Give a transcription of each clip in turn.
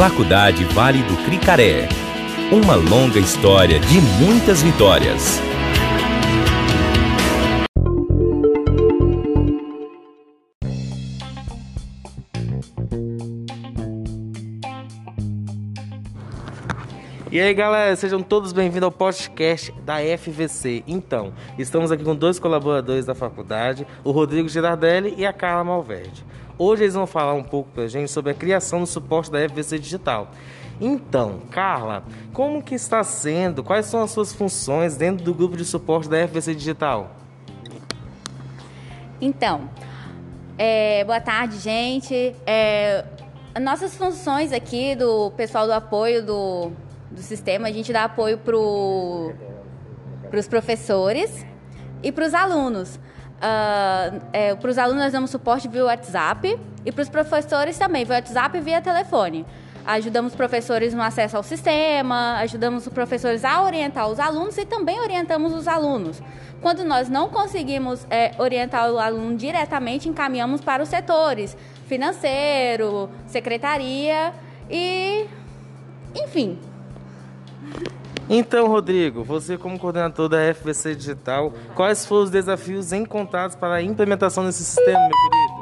Faculdade Vale do Cricaré. Uma longa história de muitas vitórias. E aí galera, sejam todos bem-vindos ao podcast da FVC. Então, estamos aqui com dois colaboradores da faculdade, o Rodrigo Girardelli e a Carla Malverde. Hoje eles vão falar um pouco pra gente sobre a criação do suporte da FVC Digital. Então, Carla, como que está sendo? Quais são as suas funções dentro do grupo de suporte da FVC Digital? Então, é, boa tarde, gente. É, nossas funções aqui do pessoal do apoio do do sistema, a gente dá apoio para os professores e para os alunos. Uh, é, para os alunos nós damos suporte via WhatsApp e para os professores também, via WhatsApp e via telefone. Ajudamos professores no acesso ao sistema, ajudamos os professores a orientar os alunos e também orientamos os alunos. Quando nós não conseguimos é, orientar o aluno diretamente, encaminhamos para os setores financeiro, secretaria e, enfim, então, Rodrigo, você como coordenador da FVC Digital, quais foram os desafios encontrados para a implementação desse sistema, meu querido?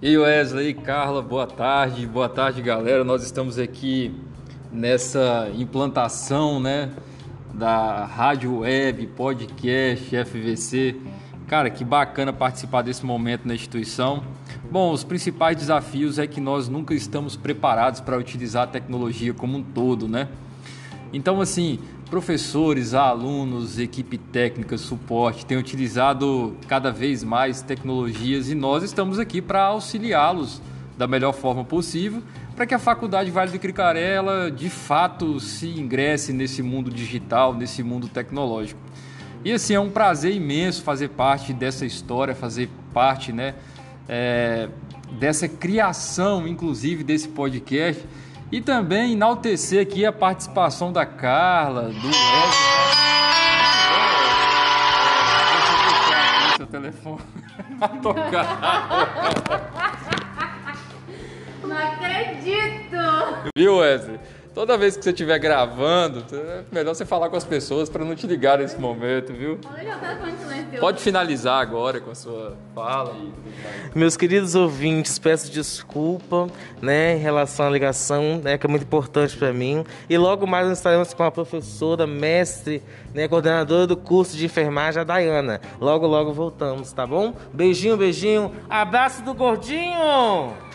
E Wesley, Carla, boa tarde, boa tarde, galera. Nós estamos aqui nessa implantação, né, da rádio web, podcast, FVC. Cara, que bacana participar desse momento na instituição. Bom, os principais desafios é que nós nunca estamos preparados para utilizar a tecnologia como um todo, né? Então, assim, professores, alunos, equipe técnica, suporte têm utilizado cada vez mais tecnologias e nós estamos aqui para auxiliá-los da melhor forma possível para que a Faculdade Vale do Cricaré ela, de fato se ingresse nesse mundo digital, nesse mundo tecnológico. E assim, é um prazer imenso fazer parte dessa história, fazer parte né, é, dessa criação, inclusive, desse podcast e também enaltecer aqui a participação da Carla, do Wesley. Seu telefone a tocar. Não acredito! Viu, Wesley? Toda vez que você estiver gravando, é melhor você falar com as pessoas para não te ligar nesse momento, viu? Pode finalizar agora com a sua fala. Meus queridos ouvintes, peço desculpa, né, em relação à ligação, né, que é muito importante para mim. E logo mais nós estaremos com a professora, mestre, né, coordenadora do curso de enfermagem, a Dayana. Logo, logo voltamos, tá bom? Beijinho, beijinho. Abraço do gordinho!